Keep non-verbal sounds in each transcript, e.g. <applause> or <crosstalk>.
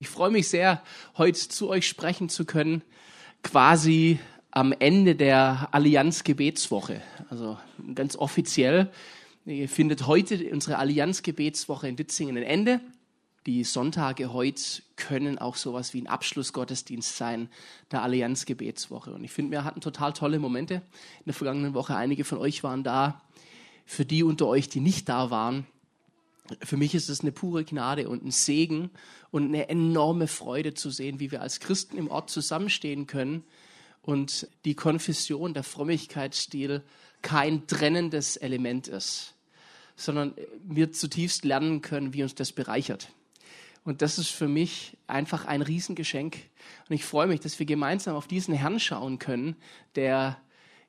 Ich freue mich sehr, heute zu euch sprechen zu können, quasi am Ende der Allianz Gebetswoche. Also ganz offiziell findet heute unsere Allianz Gebetswoche in Ditzingen ein Ende. Die Sonntage heute können auch sowas wie ein Abschlussgottesdienst sein der Allianz Gebetswoche. Und ich finde, wir hatten total tolle Momente in der vergangenen Woche. Einige von euch waren da. Für die unter euch, die nicht da waren, für mich ist es eine pure Gnade und ein Segen und eine enorme Freude zu sehen, wie wir als Christen im Ort zusammenstehen können und die Konfession, der Frömmigkeitsstil kein trennendes Element ist, sondern wir zutiefst lernen können, wie uns das bereichert. Und das ist für mich einfach ein Riesengeschenk. Und ich freue mich, dass wir gemeinsam auf diesen Herrn schauen können, der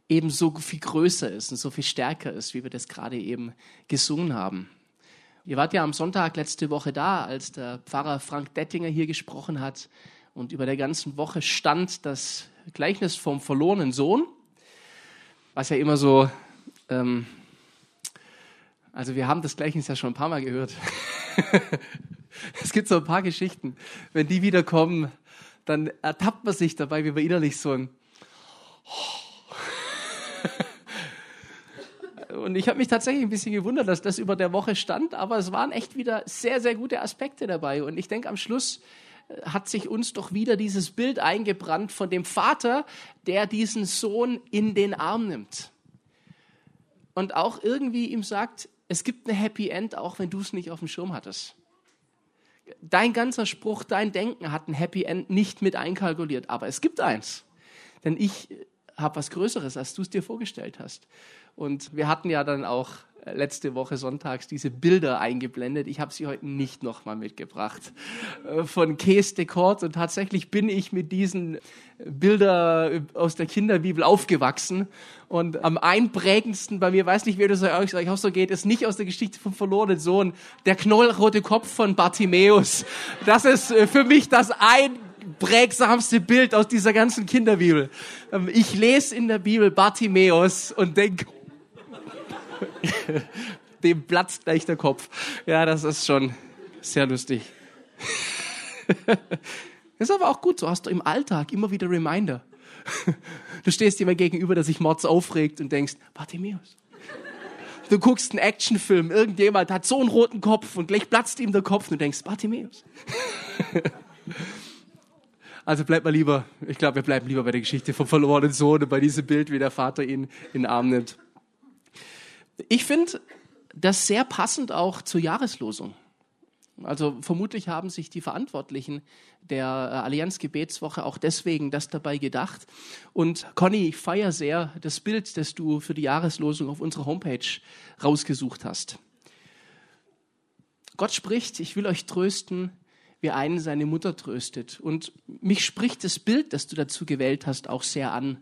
eben so viel größer ist und so viel stärker ist, wie wir das gerade eben gesungen haben. Ihr wart ja am Sonntag letzte Woche da, als der Pfarrer Frank Dettinger hier gesprochen hat und über der ganzen Woche stand das Gleichnis vom verlorenen Sohn, was ja immer so, ähm, also wir haben das Gleichnis ja schon ein paar Mal gehört. <laughs> es gibt so ein paar Geschichten, wenn die wiederkommen, dann ertappt man sich dabei, wie man innerlich so ein Und ich habe mich tatsächlich ein bisschen gewundert, dass das über der Woche stand, aber es waren echt wieder sehr, sehr gute Aspekte dabei. Und ich denke, am Schluss äh, hat sich uns doch wieder dieses Bild eingebrannt von dem Vater, der diesen Sohn in den Arm nimmt. Und auch irgendwie ihm sagt, es gibt eine Happy End, auch wenn du es nicht auf dem Schirm hattest. Dein ganzer Spruch, dein Denken hat ein Happy End nicht mit einkalkuliert, aber es gibt eins. Denn ich habe was Größeres, als du es dir vorgestellt hast. Und wir hatten ja dann auch äh, letzte Woche sonntags diese Bilder eingeblendet. Ich habe sie heute nicht nochmal mitgebracht äh, von Kees de Kort. Und tatsächlich bin ich mit diesen Bildern äh, aus der Kinderbibel aufgewachsen. Und am einprägendsten bei mir, weiß nicht, wie das euch auch so geht, ist nicht aus der Geschichte vom verlorenen Sohn, der knollrote Kopf von Bartimäus. Das ist für mich das ein prägsamste Bild aus dieser ganzen Kinderbibel. Ähm, ich lese in der Bibel Bartimäus und denke, <laughs> dem platzt gleich der Kopf. Ja, das ist schon sehr lustig. <laughs> ist aber auch gut, so hast du im Alltag immer wieder Reminder. <laughs> Du stehst jemand gegenüber, der sich mords aufregt und denkst, Bartimäus. Du guckst einen Actionfilm, irgendjemand hat so einen roten Kopf und gleich platzt ihm der Kopf und du denkst, Bartimäus. Also bleibt mal lieber, ich glaube, wir bleiben lieber bei der Geschichte vom verlorenen Sohn und bei diesem Bild, wie der Vater ihn in den Arm nimmt. Ich finde das sehr passend auch zur Jahreslosung. Also vermutlich haben sich die Verantwortlichen der äh, Allianz Gebetswoche auch deswegen das dabei gedacht. Und Conny, ich feiere sehr das Bild, das du für die Jahreslosung auf unserer Homepage rausgesucht hast. Gott spricht, ich will euch trösten, wie einen seine Mutter tröstet. Und mich spricht das Bild, das du dazu gewählt hast, auch sehr an,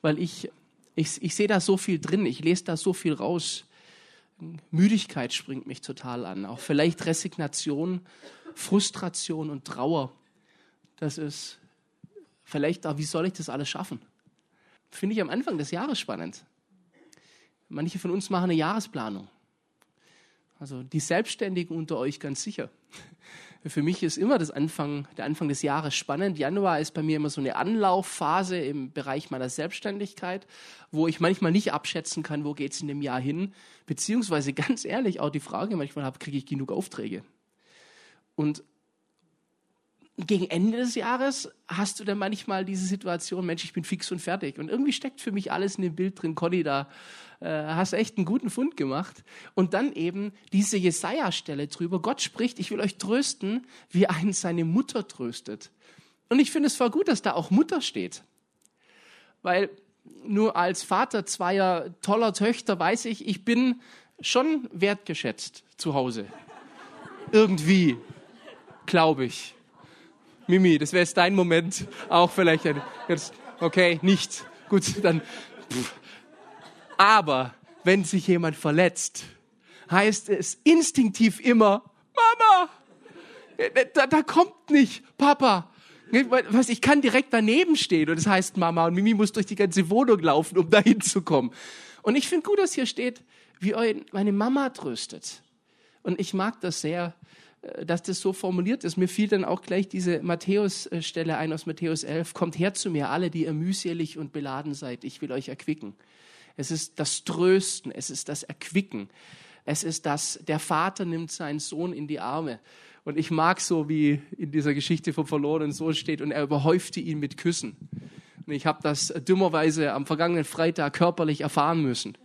weil ich ich, ich sehe da so viel drin, ich lese da so viel raus. Müdigkeit springt mich total an, auch vielleicht Resignation, Frustration und Trauer. Das ist vielleicht auch, wie soll ich das alles schaffen? Finde ich am Anfang des Jahres spannend. Manche von uns machen eine Jahresplanung. Also die Selbstständigen unter euch ganz sicher. Für mich ist immer das Anfang, der Anfang des Jahres spannend. Januar ist bei mir immer so eine Anlaufphase im Bereich meiner Selbstständigkeit, wo ich manchmal nicht abschätzen kann, wo geht es in dem Jahr hin. Beziehungsweise ganz ehrlich auch die Frage manchmal habe, kriege ich genug Aufträge? Und gegen Ende des Jahres hast du dann manchmal diese Situation, Mensch, ich bin fix und fertig. Und irgendwie steckt für mich alles in dem Bild drin. Conny, da äh, hast echt einen guten Fund gemacht. Und dann eben diese Jesaja-Stelle drüber. Gott spricht, ich will euch trösten, wie einen seine Mutter tröstet. Und ich finde es voll gut, dass da auch Mutter steht. Weil nur als Vater zweier toller Töchter weiß ich, ich bin schon wertgeschätzt zu Hause. Irgendwie, glaube ich. Mimi, das wäre jetzt dein Moment. Auch vielleicht ein, okay, nicht. Gut, dann. Aber wenn sich jemand verletzt, heißt es instinktiv immer, Mama, da, da kommt nicht Papa. Was, ich kann direkt daneben stehen und es das heißt Mama und Mimi muss durch die ganze Wohnung laufen, um <laughs> dahin zu kommen. Und ich finde gut, dass hier steht, wie meine Mama tröstet. Und ich mag das sehr, äh, dass das so formuliert ist. Mir fiel dann auch gleich diese Matthäus-Stelle ein aus Matthäus 11. Kommt her zu mir, alle, die ihr mühselig und beladen seid. Ich will euch erquicken. Es ist das Trösten, es ist das Erquicken. Es ist das, der Vater nimmt seinen Sohn in die Arme. Und ich mag so, wie in dieser Geschichte vom verlorenen Sohn steht, und er überhäufte ihn mit Küssen. Und ich habe das dümmerweise am vergangenen Freitag körperlich erfahren müssen,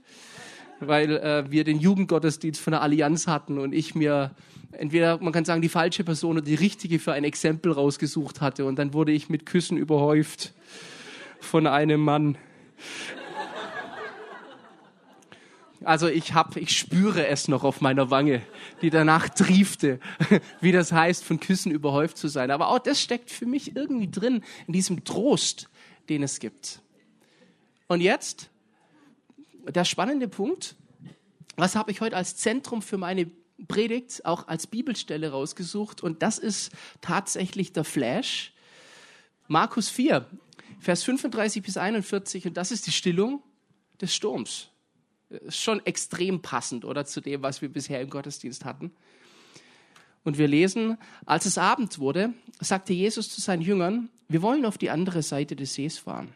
weil äh, wir den Jugendgottesdienst von der Allianz hatten und ich mir entweder, man kann sagen, die falsche Person oder die richtige für ein Exempel rausgesucht hatte. Und dann wurde ich mit Küssen überhäuft von einem Mann. Also ich hab, ich spüre es noch auf meiner Wange, die danach triefte, <laughs> wie das heißt, von Küssen überhäuft zu sein. Aber auch das steckt für mich irgendwie drin, in diesem Trost, den es gibt. Und jetzt der spannende Punkt. Was habe ich heute als Zentrum für meine Predigt, auch als Bibelstelle rausgesucht? Und das ist tatsächlich der Flash. Markus 4, Vers 35 bis 41. Und das ist die Stillung des Sturms. Ist schon extrem passend, oder zu dem, was wir bisher im Gottesdienst hatten. Und wir lesen, als es Abend wurde, sagte Jesus zu seinen Jüngern, wir wollen auf die andere Seite des Sees fahren.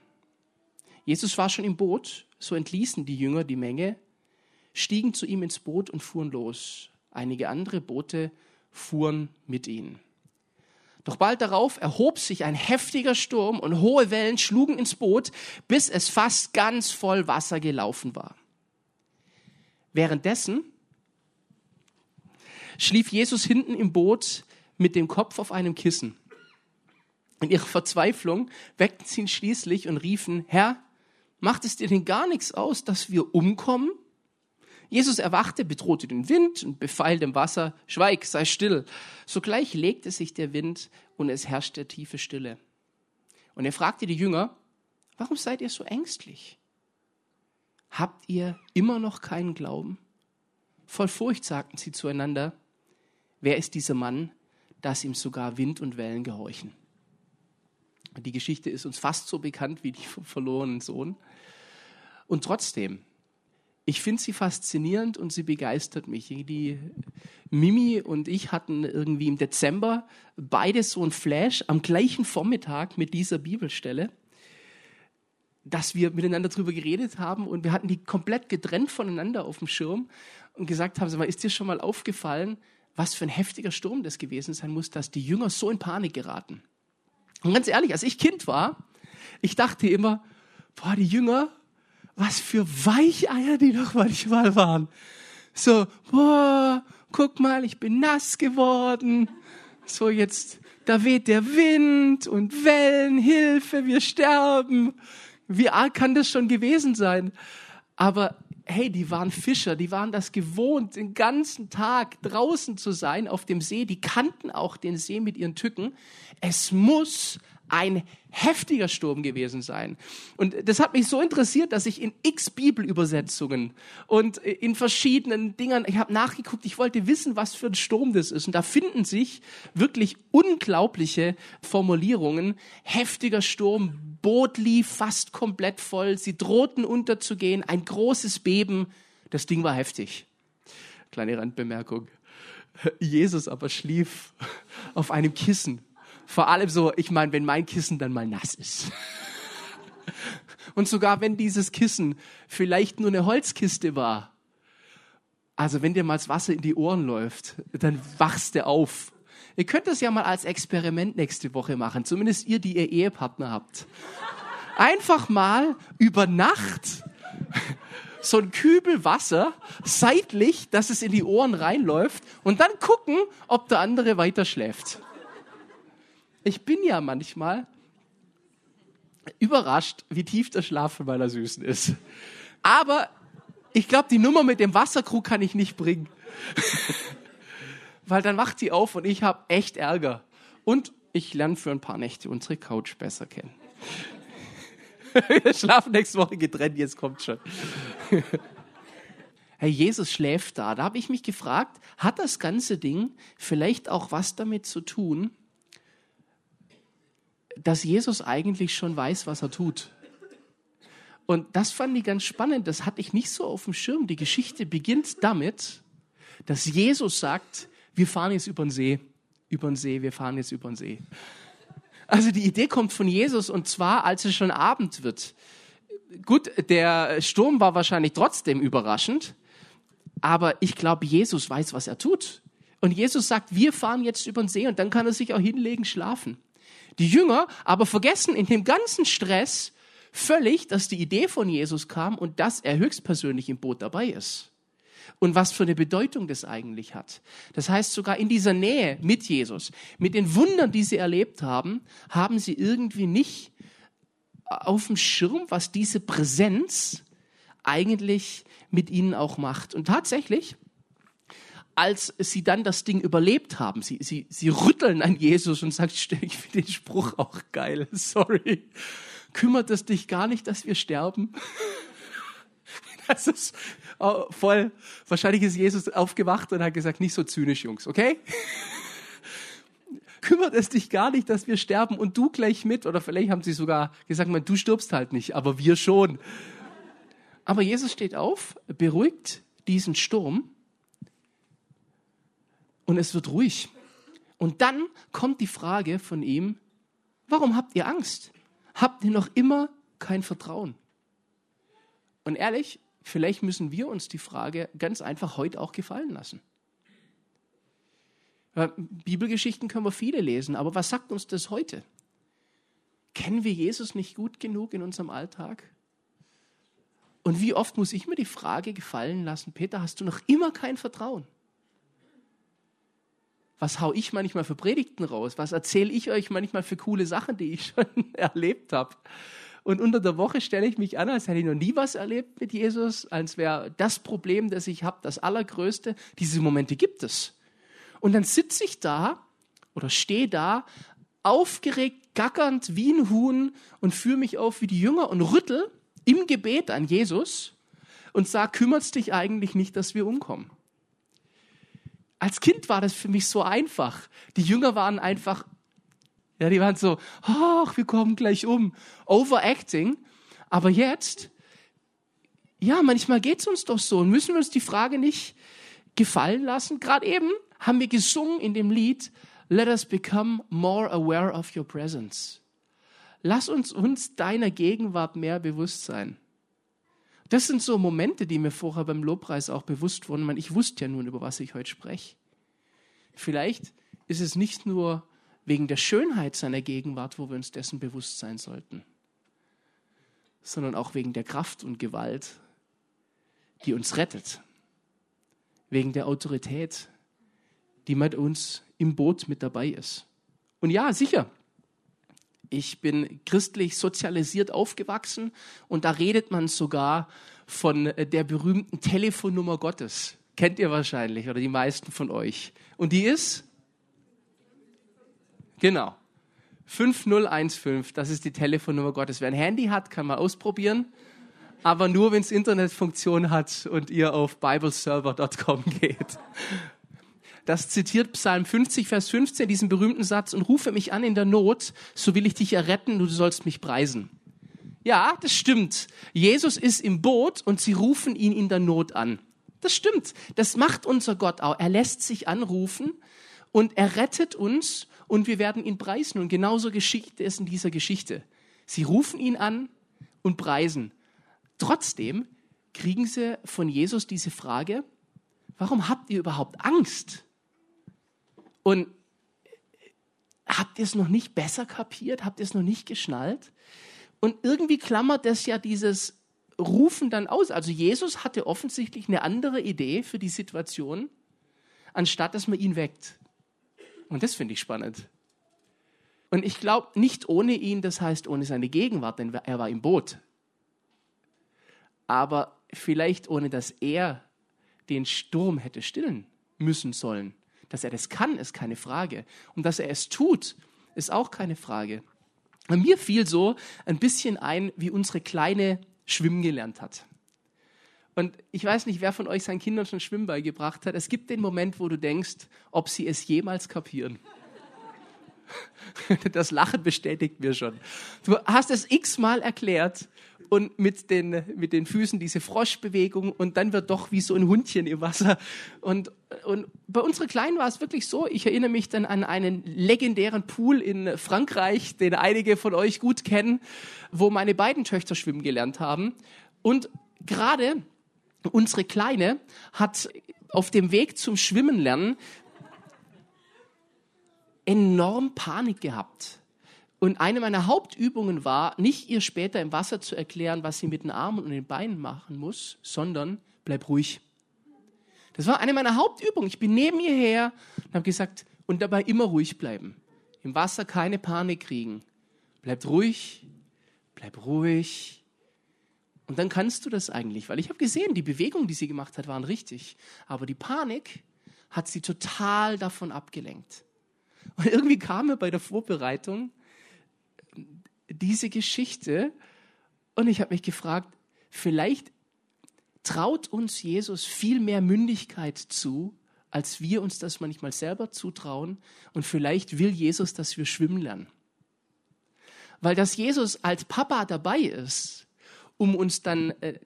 Jesus war schon im Boot, so entließen die Jünger die Menge, stiegen zu ihm ins Boot und fuhren los. Einige andere Boote fuhren mit ihnen. Doch bald darauf erhob sich ein heftiger Sturm und hohe Wellen schlugen ins Boot, bis es fast ganz voll Wasser gelaufen war. Währenddessen schlief Jesus hinten im Boot mit dem Kopf auf einem Kissen. In ihrer Verzweiflung weckten sie ihn schließlich und riefen, Herr, macht es dir denn gar nichts aus, dass wir umkommen? Jesus erwachte, bedrohte den Wind und befahl dem Wasser, schweig, sei still. Sogleich legte sich der Wind und es herrschte tiefe Stille. Und er fragte die Jünger, warum seid ihr so ängstlich? Habt ihr immer noch keinen Glauben? Voll Furcht sagten sie zueinander, Wer ist dieser Mann, dass ihm sogar Wind und Wellen gehorchen? Die Geschichte ist uns fast so bekannt wie die vom <laughs> verlorenen Sohn. Und trotzdem, ich finde sie faszinierend und sie begeistert mich. Die Mimi und ich hatten irgendwie im Dezember beide so ein Flash am gleichen Vormittag mit dieser Bibelstelle, dass wir miteinander drüber geredet haben und wir hatten die komplett getrennt voneinander auf dem Schirm und gesagt haben, mal, ist dir schon mal aufgefallen, was für ein heftiger Sturm das gewesen sein muss, dass die Jünger so in Panik geraten. Und ganz ehrlich, als ich Kind war, ich dachte immer, boah, die Jünger, was für Weicheier die doch manchmal waren. So, boah, guck mal, ich bin nass geworden. So jetzt, da weht der Wind und Wellen, Hilfe, wir sterben. Wie arg kann das schon gewesen sein? Aber hey, die waren Fischer, die waren das gewohnt, den ganzen Tag draußen zu sein auf dem See. Die kannten auch den See mit ihren Tücken. Es muss ein heftiger Sturm gewesen sein. Und das hat mich so interessiert, dass ich in x Bibelübersetzungen und in verschiedenen Dingern, ich habe nachgeguckt, ich wollte wissen, was für ein Sturm das ist. Und da finden sich wirklich unglaubliche Formulierungen. Heftiger Sturm, Boot lief fast komplett voll, sie drohten unterzugehen, ein großes Beben. Das Ding war heftig. Kleine Randbemerkung. Jesus aber schlief auf einem Kissen vor allem so, ich meine, wenn mein Kissen dann mal nass ist. Und sogar wenn dieses Kissen vielleicht nur eine Holzkiste war, also wenn dir mal das Wasser in die Ohren läuft, dann wachst du auf. Ihr könnt das ja mal als Experiment nächste Woche machen, zumindest ihr, die ihr Ehepartner habt. Einfach mal über Nacht so ein Kübel Wasser seitlich, dass es in die Ohren reinläuft und dann gucken, ob der andere weiter schläft. Ich bin ja manchmal überrascht, wie tief der Schlaf von meiner Süßen ist. Aber ich glaube, die Nummer mit dem Wasserkrug kann ich nicht bringen. <laughs> Weil dann wacht sie auf und ich habe echt Ärger. Und ich lerne für ein paar Nächte unsere Couch besser kennen. <laughs> Wir schlafen nächste Woche getrennt, jetzt kommt schon. <laughs> Herr Jesus schläft da. Da habe ich mich gefragt, hat das ganze Ding vielleicht auch was damit zu tun, dass Jesus eigentlich schon weiß, was er tut. Und das fand ich ganz spannend. Das hatte ich nicht so auf dem Schirm. Die Geschichte beginnt damit, dass Jesus sagt, wir fahren jetzt über den See, über den See, wir fahren jetzt über den See. Also die Idee kommt von Jesus und zwar, als es schon Abend wird. Gut, der Sturm war wahrscheinlich trotzdem überraschend, aber ich glaube, Jesus weiß, was er tut. Und Jesus sagt, wir fahren jetzt über den See und dann kann er sich auch hinlegen, schlafen. Die Jünger aber vergessen in dem ganzen Stress völlig, dass die Idee von Jesus kam und dass er höchstpersönlich im Boot dabei ist. Und was für eine Bedeutung das eigentlich hat. Das heißt, sogar in dieser Nähe mit Jesus, mit den Wundern, die sie erlebt haben, haben sie irgendwie nicht auf dem Schirm, was diese Präsenz eigentlich mit ihnen auch macht. Und tatsächlich, als sie dann das Ding überlebt haben, sie, sie, sie rütteln an Jesus und sagen, ich finde den Spruch auch geil, <laughs> sorry, kümmert es dich gar nicht, dass wir sterben? <laughs> Das ist oh, voll, wahrscheinlich ist Jesus aufgewacht und hat gesagt, nicht so zynisch, Jungs, okay? <laughs> kümmert es dich gar nicht, dass wir sterben und du gleich mit? Oder vielleicht haben sie sogar gesagt, man, du stirbst halt nicht, aber wir schon. Aber Jesus steht auf, beruhigt diesen Sturm und es wird ruhig. Und dann kommt die Frage von ihm, warum habt ihr Angst? Habt ihr noch immer kein Vertrauen? Und ehrlich, vielleicht müssen wir uns die Frage ganz einfach heute auch gefallen lassen. Bibelgeschichten können wir viele lesen, aber was sagt uns das heute? Kennen wir Jesus nicht gut genug in unserem Alltag? Und wie oft muss ich mir die Frage gefallen lassen, Peter, hast du noch immer kein Vertrauen? Was hau ich manchmal für Predigten raus? Was erzähle ich euch manchmal für coole Sachen, die ich <laughs> schon erlebt habe? Und unter der Woche stelle ich mich an, als hätte ich noch nie was erlebt mit Jesus, als wäre das Problem, das ich habe, das allergrößte. Diese Momente gibt es. Und dann sitze ich da oder stehe da, aufgeregt, gackernd wie ein Huhn und führe mich auf wie die Jünger und rüttel im Gebet an Jesus und sage, kümmert es dich eigentlich nicht, dass wir umkommen? Als Kind war das für mich so einfach. Die Jünger waren einfach, ja, die waren so, ach, wir kommen gleich um. Overacting. Aber jetzt, ja, manchmal geht es uns doch so und müssen wir uns die Frage nicht gefallen lassen. Gerade eben haben wir gesungen in dem Lied, Let us become more aware of your presence. Lass uns uns deiner Gegenwart mehr bewusst sein. Das sind so Momente, die mir vorher beim Lobpreis auch bewusst wurden. Ich wusste ja nun, über was ich heute spreche. Vielleicht ist es nicht nur wegen der Schönheit seiner Gegenwart, wo wir uns dessen bewusst sein sollten, sondern auch wegen der Kraft und Gewalt, die uns rettet, wegen der Autorität, die mit uns im Boot mit dabei ist. Und ja, sicher, ich bin christlich sozialisiert aufgewachsen und da redet man sogar von der berühmten Telefonnummer Gottes. Kennt ihr wahrscheinlich oder die meisten von euch. Und die ist? Genau. 5015, das ist die Telefonnummer Gottes. Wer ein Handy hat, kann mal ausprobieren. Aber nur, wenn es Internetfunktion hat und ihr auf bibleserver.com geht. Das zitiert Psalm 50, Vers 15, diesen berühmten Satz, und rufe mich an in der Not, so will ich dich erretten, du sollst mich preisen. Ja, das stimmt. Jesus ist im Boot und sie rufen ihn in der Not an. Das stimmt. Das macht unser Gott auch. Er lässt sich anrufen und er rettet uns und wir werden ihn preisen. Und genauso geschieht es in dieser Geschichte. Sie rufen ihn an und preisen. Trotzdem kriegen sie von Jesus diese Frage, warum habt ihr überhaupt Angst? Und habt ihr es noch nicht besser kapiert? Habt ihr es noch nicht geschnallt? Und irgendwie klammert das ja dieses Rufen dann aus. Also Jesus hatte offensichtlich eine andere Idee für die Situation, anstatt dass man ihn weckt. Und das finde ich spannend. Und ich glaube, nicht ohne ihn, das heißt ohne seine Gegenwart, denn er war im Boot. Aber vielleicht ohne, dass er den Sturm hätte stillen müssen sollen. Dass er das kann, ist keine Frage. Und dass er es tut, ist auch keine Frage. Und mir fiel so ein bisschen ein, wie unsere Kleine schwimmen gelernt hat. Und ich weiß nicht, wer von euch seinen Kindern schon Schwimmen beigebracht hat. Es gibt den Moment, wo du denkst, ob sie es jemals kapieren. <laughs> Das Lachen bestätigt mir schon. Du hast es x-mal erklärt und mit den, mit den Füßen diese Froschbewegung und dann wird doch wie so ein Hundchen im Wasser. Und, und bei unserer Kleinen war es wirklich so, ich erinnere mich dann an einen legendären Pool in Frankreich, den einige von euch gut kennen, wo meine beiden Töchter schwimmen gelernt haben. Und gerade unsere Kleine hat auf dem Weg zum Schwimmen lernen enorm Panik gehabt. Und eine meiner Hauptübungen war, nicht ihr später im Wasser zu erklären, was sie mit den Armen und den Beinen machen muss, sondern bleib ruhig. Das war eine meiner Hauptübungen. Ich bin neben ihr her und habe gesagt, und dabei immer ruhig bleiben. Im Wasser keine Panik kriegen. Bleib ruhig, bleib ruhig. Und dann kannst du das eigentlich, weil ich habe gesehen, die Bewegungen, die sie gemacht hat, waren richtig. Aber die Panik hat sie total davon abgelenkt. Und irgendwie kam mir bei der Vorbereitung diese Geschichte und ich habe mich gefragt, vielleicht traut uns Jesus viel mehr Mündigkeit zu, als wir uns das manchmal selber zutrauen. Und vielleicht will Jesus, dass wir schwimmen lernen. Weil dass Jesus als Papa dabei ist, um uns dann äh,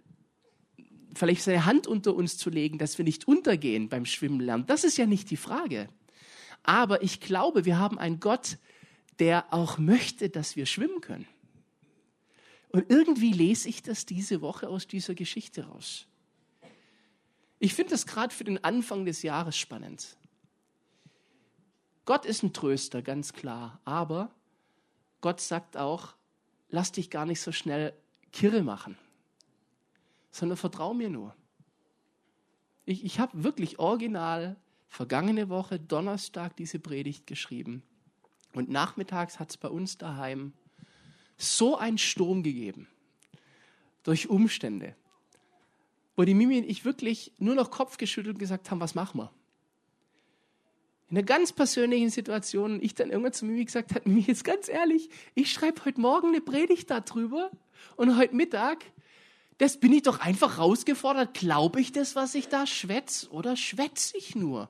vielleicht seine Hand unter uns zu legen, dass wir nicht untergehen beim Schwimmen lernen, das ist ja nicht die Frage. Aber ich glaube, wir haben einen Gott, der auch möchte, dass wir schwimmen können. Und irgendwie lese ich das diese Woche aus dieser Geschichte raus. Ich finde das gerade für den Anfang des Jahres spannend. Gott ist ein Tröster, ganz klar. Aber Gott sagt auch, lass dich gar nicht so schnell kirre machen, sondern vertrau mir nur. Ich, ich habe wirklich original vergangene Woche Donnerstag diese Predigt geschrieben. Und nachmittags hat es bei uns daheim so einen Sturm gegeben. Durch Umstände. Wo die Mimi und ich wirklich nur noch Kopf geschüttelt und gesagt haben, was machen wir? In einer ganz persönlichen Situation, ich dann irgendwann zu Mimi gesagt habe, Mimi, jetzt ganz ehrlich, ich schreibe heute Morgen eine Predigt darüber und heute Mittag, das bin ich doch einfach rausgefordert. Glaube ich das, was ich da schwätze oder schwätze ich nur?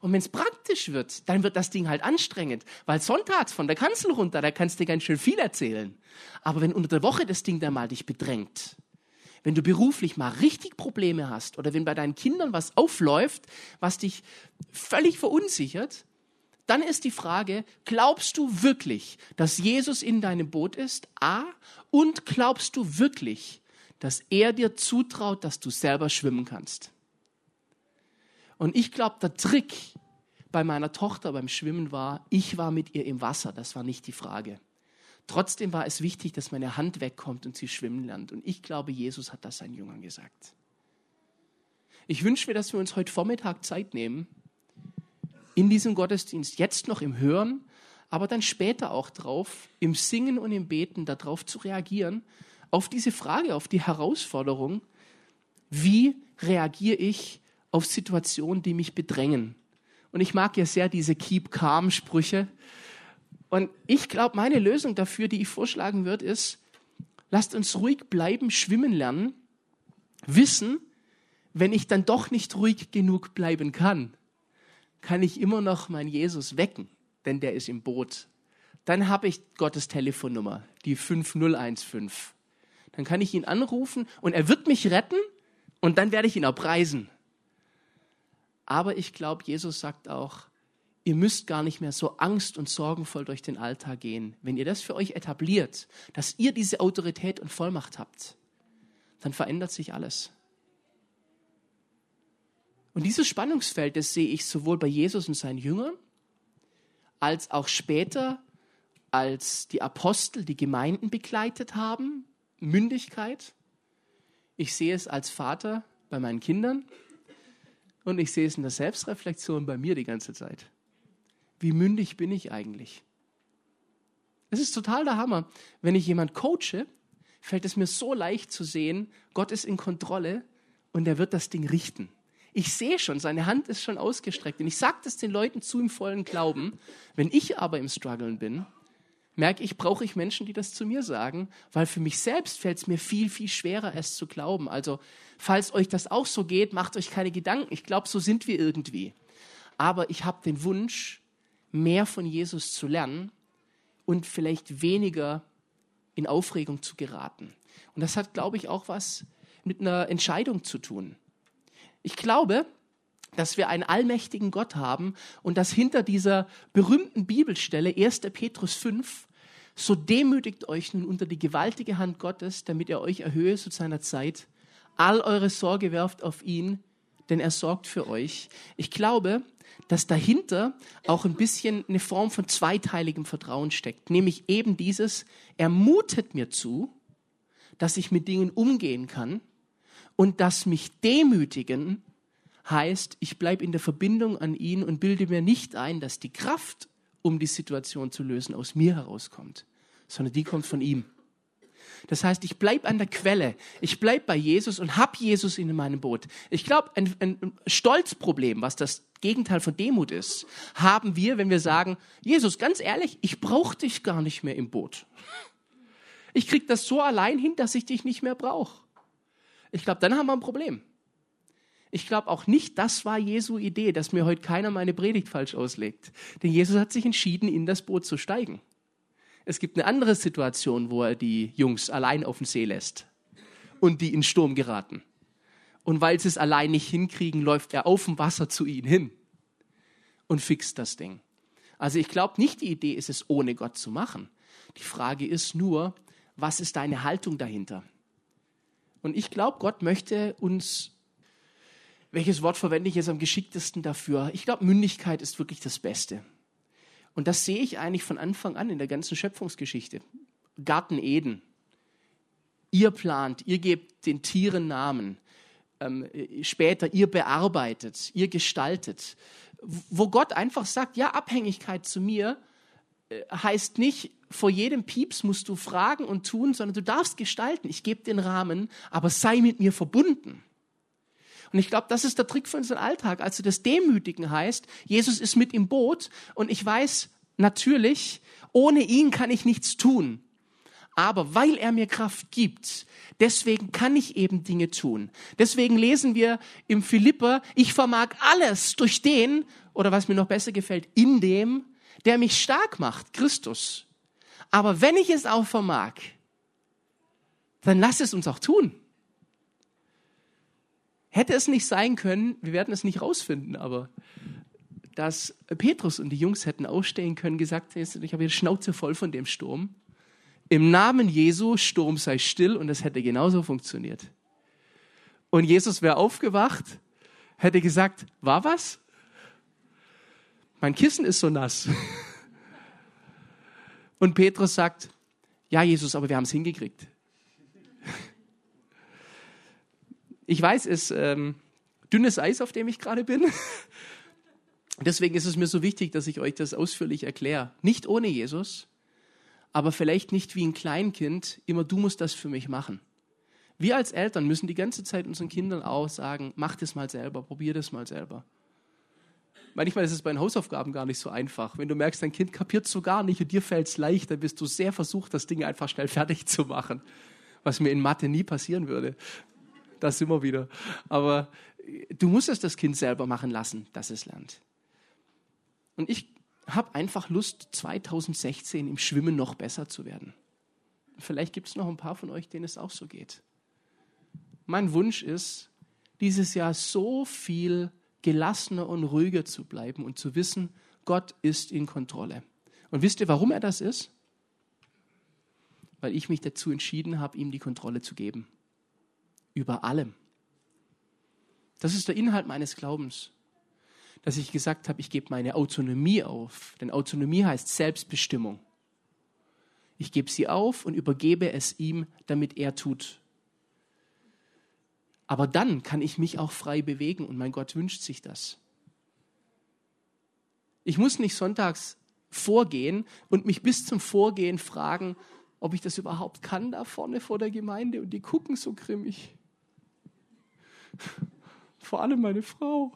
Und wenn es praktisch wird, dann wird das Ding halt anstrengend, weil sonntags von der Kanzel runter, da kannst du ganz schön viel erzählen. Aber wenn unter der Woche das Ding dann mal dich bedrängt, wenn du beruflich mal richtig Probleme hast oder wenn bei deinen Kindern was aufläuft, was dich völlig verunsichert, dann ist die Frage, glaubst du wirklich, dass Jesus in deinem Boot ist? A. Und glaubst du wirklich, dass er dir zutraut, dass du selber schwimmen kannst? Und ich glaube, der Trick bei meiner Tochter beim Schwimmen war, ich war mit ihr im Wasser, das war nicht die Frage. Trotzdem war es wichtig, dass meine Hand wegkommt und sie schwimmen lernt. Und ich glaube, Jesus hat das seinen Jüngern gesagt. Ich wünsche mir, dass wir uns heute Vormittag Zeit nehmen, in diesem Gottesdienst, jetzt noch im Hören, aber dann später auch drauf, im Singen und im Beten, darauf zu reagieren, auf diese Frage, auf die Herausforderung, wie reagiere ich auf Situationen, die mich bedrängen. Und ich mag ja sehr diese Keep Calm Sprüche. Und ich glaube, meine Lösung dafür, die ich vorschlagen würde, ist, lasst uns ruhig bleiben, schwimmen lernen, wissen, wenn ich dann doch nicht ruhig genug bleiben kann, kann ich immer noch meinen Jesus wecken, denn der ist im Boot. Dann habe ich Gottes Telefonnummer, die 5015. Dann kann ich ihn anrufen und er wird mich retten und dann werde ich ihn auch preisen. Aber ich glaube, Jesus sagt auch, ihr müsst gar nicht mehr so angst- und sorgenvoll durch den Alltag gehen. Wenn ihr das für euch etabliert, dass ihr diese Autorität und Vollmacht habt, dann verändert sich alles. Und dieses Spannungsfeld, das sehe ich sowohl bei Jesus und seinen Jüngern, als auch später, als die Apostel die Gemeinden begleitet haben, Mündigkeit. Ich sehe es als Vater bei meinen Kindern, und ich sehe es in der Selbstreflexion bei mir die ganze Zeit. Wie mündig bin ich eigentlich? Es ist total der Hammer. Wenn ich jemand coache, fällt es mir so leicht zu sehen, Gott ist in Kontrolle und er wird das Ding richten. Ich sehe schon, seine Hand ist schon ausgestreckt. Und ich sage das den Leuten zu im vollen Glauben. Wenn ich aber im Struggeln bin, merke ich, brauche ich Menschen, die das zu mir sagen, weil für mich selbst fällt es mir viel, viel schwerer, es zu glauben. Also, falls euch das auch so geht, macht euch keine Gedanken. Ich glaube, so sind wir irgendwie. Aber ich habe den Wunsch, mehr von Jesus zu lernen und vielleicht weniger in Aufregung zu geraten. Und das hat, glaube ich, auch was mit einer Entscheidung zu tun. Ich glaube, dass wir einen allmächtigen Gott haben und dass hinter dieser berühmten Bibelstelle 1. Petrus 5 so demütigt euch nun unter die gewaltige Hand Gottes, damit er euch erhöhe zu seiner Zeit. All eure Sorge werft auf ihn, denn er sorgt für euch. Ich glaube, dass dahinter auch ein bisschen eine Form von zweiteiligem Vertrauen steckt, nämlich eben dieses, er mutet mir zu, dass ich mit Dingen umgehen kann und dass mich demütigen heißt, ich bleibe in der Verbindung an ihn und bilde mir nicht ein, dass die Kraft, um die Situation zu lösen, aus mir herauskommt, sondern die kommt von ihm. Das heißt, ich bleibe an der Quelle. Ich bleibe bei Jesus und habe Jesus in meinem Boot. Ich glaube, ein, ein Stolzproblem, was das Gegenteil von Demut ist, haben wir, wenn wir sagen, Jesus, ganz ehrlich, ich brauche dich gar nicht mehr im Boot. Ich kriege das so allein hin, dass ich dich nicht mehr brauche. Ich glaube, dann haben wir ein Problem. Ich glaube auch nicht, das war Jesu Idee, dass mir heute keiner meine Predigt falsch auslegt. Denn Jesus hat sich entschieden, in das Boot zu steigen. Es gibt eine andere Situation, wo er die Jungs allein auf den See lässt und die in Sturm geraten. Und weil sie es allein nicht hinkriegen, läuft er auf dem Wasser zu ihnen hin und fixt das Ding. Also ich glaube nicht, die Idee ist es, ohne Gott zu machen. Die Frage ist nur, was ist deine Haltung dahinter? Und ich glaube, Gott möchte uns, welches Wort verwende ich jetzt am geschicktesten dafür? Ich glaube, Mündigkeit ist wirklich das Beste. Und das sehe ich eigentlich von Anfang an in der ganzen Schöpfungsgeschichte. Garten Eden. Ihr plant, ihr gebt den Tieren Namen. Ähm, später, ihr bearbeitet, ihr gestaltet. Wo Gott einfach sagt, ja, Abhängigkeit zu mir äh, heißt nicht, vor jedem Pieps musst du fragen und tun, sondern du darfst gestalten. Ich gebe den Rahmen, aber sei mit mir verbunden. Und ich glaube, das ist der Trick für unseren Alltag. Also das Demütigen heißt, Jesus ist mit im Boot und ich weiß natürlich, ohne ihn kann ich nichts tun. Aber weil er mir Kraft gibt, deswegen kann ich eben Dinge tun. Deswegen lesen wir im Philipper, ich vermag alles durch den, oder was mir noch besser gefällt, in dem, der mich stark macht, Christus. Aber wenn ich es auch vermag, dann lass es uns auch tun. Hätte es nicht sein können, wir werden es nicht rausfinden, aber dass Petrus und die Jungs hätten ausstehen können, gesagt, ich habe die Schnauze voll von dem Sturm. Im Namen Jesu, Sturm sei still und das hätte genauso funktioniert. Und Jesus wäre aufgewacht, hätte gesagt, war was? Mein Kissen ist so nass. <laughs> Und Petrus sagt, ja Jesus, aber wir haben es hingekriegt. Ich weiß, es ist ähm, dünnes Eis, auf dem ich gerade bin. <laughs> Deswegen ist es mir so wichtig, dass ich euch das ausführlich erkläre. Nicht ohne Jesus, aber vielleicht nicht wie ein Kleinkind, immer du musst das für mich machen. Wir als Eltern müssen die ganze Zeit unseren Kindern auch sagen, mach das mal selber, probier das mal selber. Manchmal ist es bei den Hausaufgaben gar nicht so einfach. Wenn du merkst, dein Kind kapiert es so gar nicht und dir fällt es leicht, dann bist du sehr versucht, das Ding einfach schnell fertig zu machen. Was mir in Mathe nie passieren würde das immer wieder. Aber du musst es das Kind selber machen lassen, dass es lernt. Und ich habe einfach Lust, 2016 im Schwimmen noch besser zu werden. Vielleicht gibt es noch ein paar von euch, denen es auch so geht. Mein Wunsch ist, dieses Jahr so viel gelassener und ruhiger zu bleiben und zu wissen, Gott ist in Kontrolle. Und wisst ihr, warum er das ist? Weil ich mich dazu entschieden habe, ihm die Kontrolle zu geben über allem. Das ist der Inhalt meines Glaubens, dass ich gesagt habe, ich gebe meine Autonomie auf. Denn Autonomie heißt Selbstbestimmung. Ich gebe sie auf und übergebe es ihm, damit er tut. Aber dann kann ich mich auch frei bewegen und mein Gott wünscht sich das. Ich muss nicht sonntags vorgehen und mich bis zum Vorgehen fragen, ob ich das überhaupt kann da vorne vor der Gemeinde und die gucken so grimmig. Vor allem meine Frau.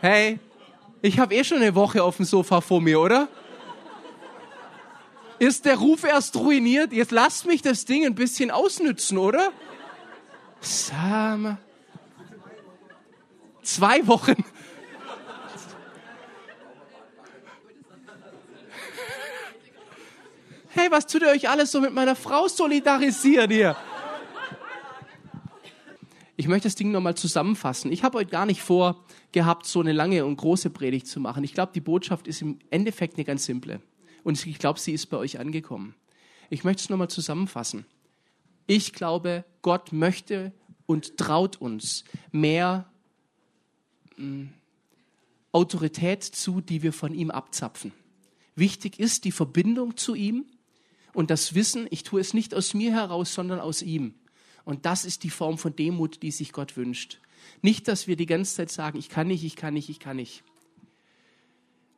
Hey, ich habe eh schon eine Woche auf dem Sofa vor mir, oder? Ist der Ruf erst ruiniert? Jetzt lasst mich das Ding ein bisschen ausnützen, oder? Sam. Zwei Wochen. Hey, was tut ihr euch alles so mit meiner Frau solidarisieren hier? Ich möchte das Ding nochmal zusammenfassen. Ich habe heute gar nicht vor gehabt, so eine lange und große Predigt zu machen. Ich glaube, die Botschaft ist im Endeffekt eine ganz simple. Und ich glaube, sie ist bei euch angekommen. Ich möchte es nochmal zusammenfassen. Ich glaube, Gott möchte und traut uns mehr hm, Autorität zu, die wir von ihm abzapfen. Wichtig ist die Verbindung zu ihm und das Wissen, ich tue es nicht aus mir heraus, sondern aus ihm. Und das ist die Form von Demut, die sich Gott wünscht. Nicht, dass wir die ganze Zeit sagen, ich kann nicht, ich kann nicht, ich kann nicht.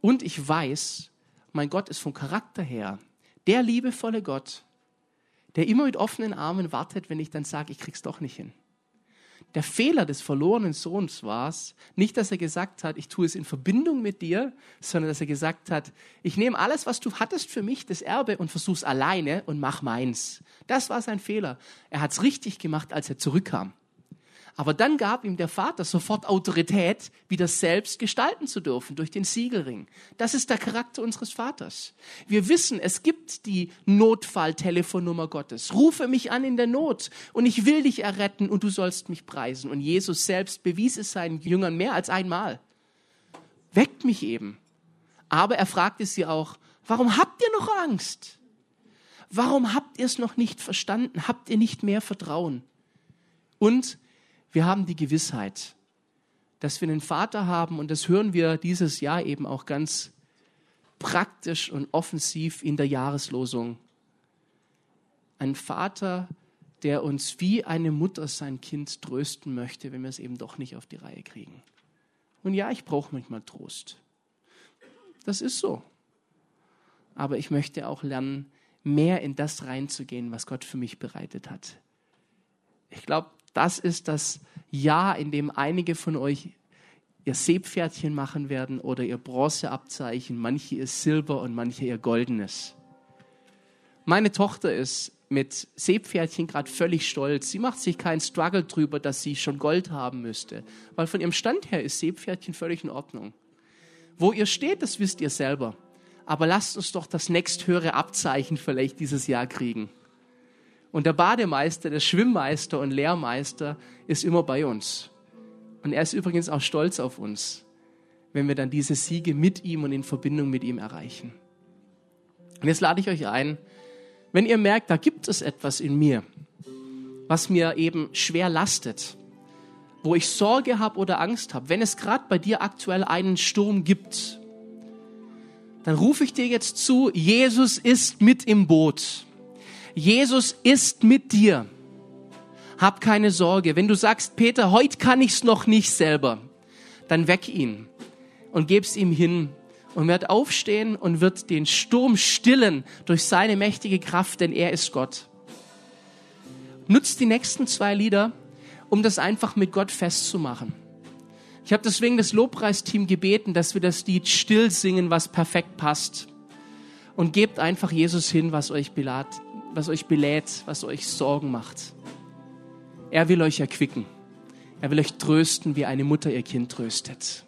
Und ich weiß, mein Gott ist vom Charakter her der liebevolle Gott, der immer mit offenen Armen wartet, wenn ich dann sage, ich krieg's doch nicht hin. Der Fehler des verlorenen Sohns war es, nicht, dass er gesagt hat, ich tue es in Verbindung mit dir, sondern dass er gesagt hat, ich nehme alles, was du hattest für mich, das Erbe, und versuch's alleine und mach meins. Das war sein Fehler. Er hat's richtig gemacht, als er zurückkam. Aber dann gab ihm der Vater sofort Autorität, wieder selbst gestalten zu dürfen durch den Siegelring. Das ist der Charakter unseres Vaters. Wir wissen, es gibt die Notfalltelefonnummer Gottes. Rufe mich an in der Not und ich will dich erretten und du sollst mich preisen. Und Jesus selbst bewies es seinen Jüngern mehr als einmal. Weckt mich eben. Aber er fragte sie auch, warum habt ihr noch Angst? Warum habt ihr es noch nicht verstanden? Habt ihr nicht mehr Vertrauen? Und wir haben die Gewissheit, dass wir einen Vater haben und das hören wir dieses Jahr eben auch ganz praktisch und offensiv in der Jahreslosung. Ein Vater, der uns wie eine Mutter sein Kind trösten möchte, wenn wir es eben doch nicht auf die Reihe kriegen. Und ja, ich brauche manchmal Trost. Das ist so. Aber ich möchte auch lernen, mehr in das reinzugehen, was Gott für mich bereitet hat. Ich glaube, das ist das Jahr, in dem einige von euch ihr Seepferdchen machen werden oder ihr Bronzeabzeichen, manche ihr Silber und manche ihr Goldenes. Meine Tochter ist mit Seepferdchen gerade völlig stolz. Sie macht sich keinen Struggle drüber, dass sie schon Gold haben müsste, weil von ihrem Stand her ist Seepferdchen völlig in Ordnung. Wo ihr steht, das wisst ihr selber. Aber lasst uns doch das nächsthöhere Abzeichen vielleicht dieses Jahr kriegen. Und der Bademeister, der Schwimmmeister und Lehrmeister ist immer bei uns. Und er ist übrigens auch stolz auf uns, wenn wir dann diese Siege mit ihm und in Verbindung mit ihm erreichen. Und jetzt lade ich euch ein, wenn ihr merkt, da gibt es etwas in mir, was mir eben schwer lastet, wo ich Sorge habe oder Angst habe, wenn es gerade bei dir aktuell einen Sturm gibt, dann rufe ich dir jetzt zu, Jesus ist mit im Boot. Jesus ist mit dir. Hab keine Sorge. Wenn du sagst, Peter, heute kann ich's noch nicht selber, dann weck ihn und geb's ihm hin und wird aufstehen und wird den Sturm stillen durch seine mächtige Kraft, denn er ist Gott. Nutzt die nächsten zwei Lieder, um das einfach mit Gott festzumachen. Ich habe deswegen das Lobpreisteam gebeten, dass wir das Lied still singen, was perfekt passt. Und gebt einfach Jesus hin, was euch belädt was euch belädt, was euch Sorgen macht. Er will euch erquicken. Er will euch trösten, wie eine Mutter ihr Kind tröstet.